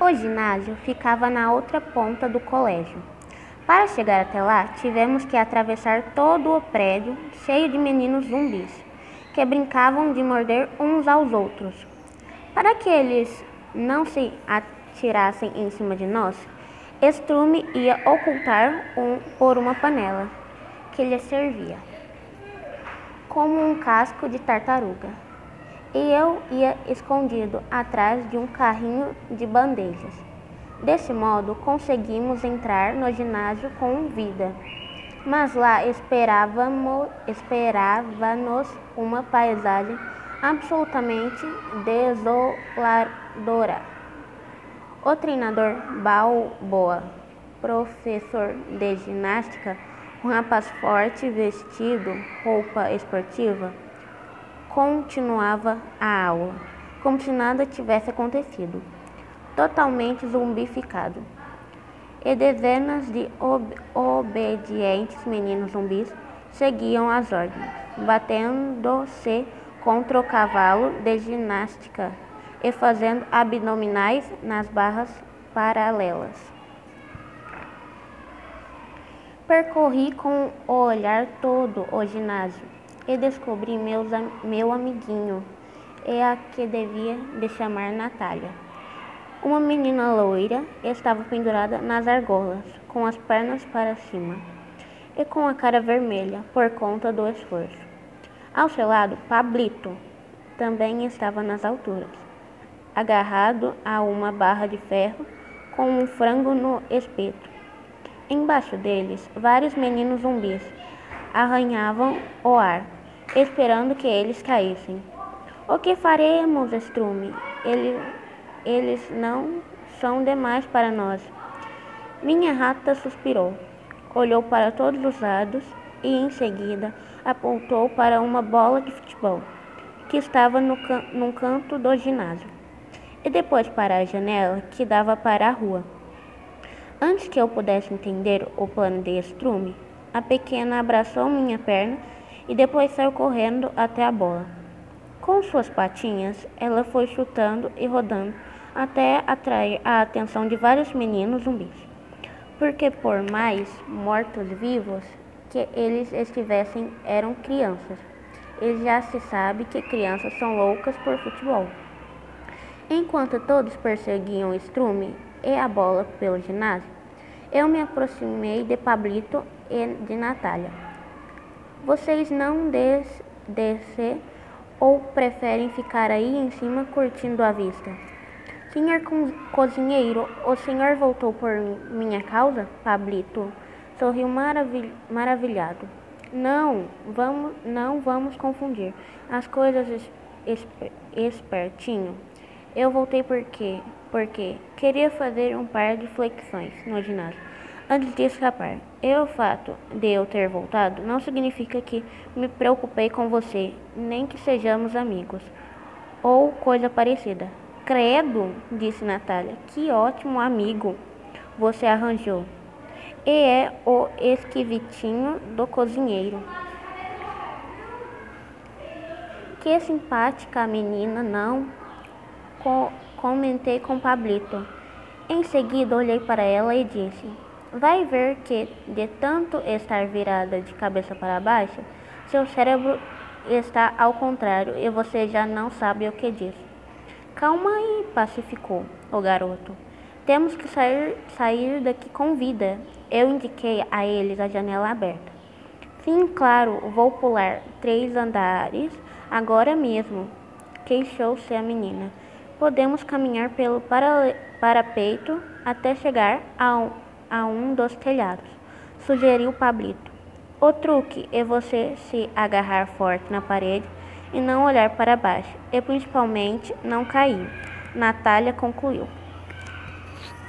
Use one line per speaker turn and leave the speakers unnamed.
O ginásio ficava na outra ponta do colégio. Para chegar até lá, tivemos que atravessar todo o prédio cheio de meninos zumbis que brincavam de morder uns aos outros. Para que eles não se atirassem em cima de nós, Estrume ia ocultar um por uma panela que lhe servia como um casco de tartaruga. E eu ia escondido atrás de um carrinho de bandejas. Desse modo, conseguimos entrar no ginásio com vida. Mas lá esperávamos, esperava-nos uma paisagem absolutamente desoladora. O treinador Balboa, professor de ginástica, um rapaz forte, vestido roupa esportiva, continuava a aula, como se nada tivesse acontecido, totalmente zumbificado. E dezenas de ob obedientes meninos zumbis seguiam as ordens, batendo-se contra o cavalo de ginástica e fazendo abdominais nas barras paralelas. Percorri com o olhar todo o ginásio e descobri meus, meu amiguinho, e a que devia de chamar Natália. Uma menina loira estava pendurada nas argolas, com as pernas para cima e com a cara vermelha por conta do esforço. Ao seu lado, Pablito também estava nas alturas agarrado a uma barra de ferro com um frango no espeto. Embaixo deles, vários meninos zumbis arranhavam o ar, esperando que eles caíssem. O que faremos, Strume? Ele, eles não são demais para nós. Minha rata suspirou, olhou para todos os lados e, em seguida, apontou para uma bola de futebol que estava no, can num canto do ginásio e depois para a janela que dava para a rua. Antes que eu pudesse entender o plano de estrume, a pequena abraçou minha perna e depois saiu correndo até a bola. Com suas patinhas, ela foi chutando e rodando até atrair a atenção de vários meninos zumbis. Porque por mais mortos-vivos que eles estivessem, eram crianças. E já se sabe que crianças são loucas por futebol. Enquanto todos perseguiam Strume e a bola pelo ginásio, eu me aproximei de Pablito e de Natália. Vocês não des descer ou preferem ficar aí em cima curtindo a vista? Senhor co cozinheiro, o senhor voltou por minha causa? Pablito sorriu maravil maravilhado. Não, vamos, não vamos confundir as coisas esper espertinho. Eu voltei porque, porque queria fazer um par de flexões no ginásio antes de escapar. E o fato de eu ter voltado não significa que me preocupei com você, nem que sejamos amigos ou coisa parecida. Credo, disse Natália, que ótimo amigo você arranjou. E é o esquivitinho do cozinheiro. Que simpática menina, não? co comentei com Pablito. Em seguida, olhei para ela e disse: Vai ver que, de tanto estar virada de cabeça para baixo, seu cérebro está ao contrário e você já não sabe o que diz. Calma aí, pacificou o garoto. Temos que sair, sair daqui com vida. Eu indiquei a eles a janela aberta. Sim, claro, vou pular três andares agora mesmo, queixou-se a menina. Podemos caminhar pelo parapeito até chegar a um, a um dos telhados, sugeriu Pablito. O truque é você se agarrar forte na parede e não olhar para baixo, e principalmente não cair. Natália concluiu.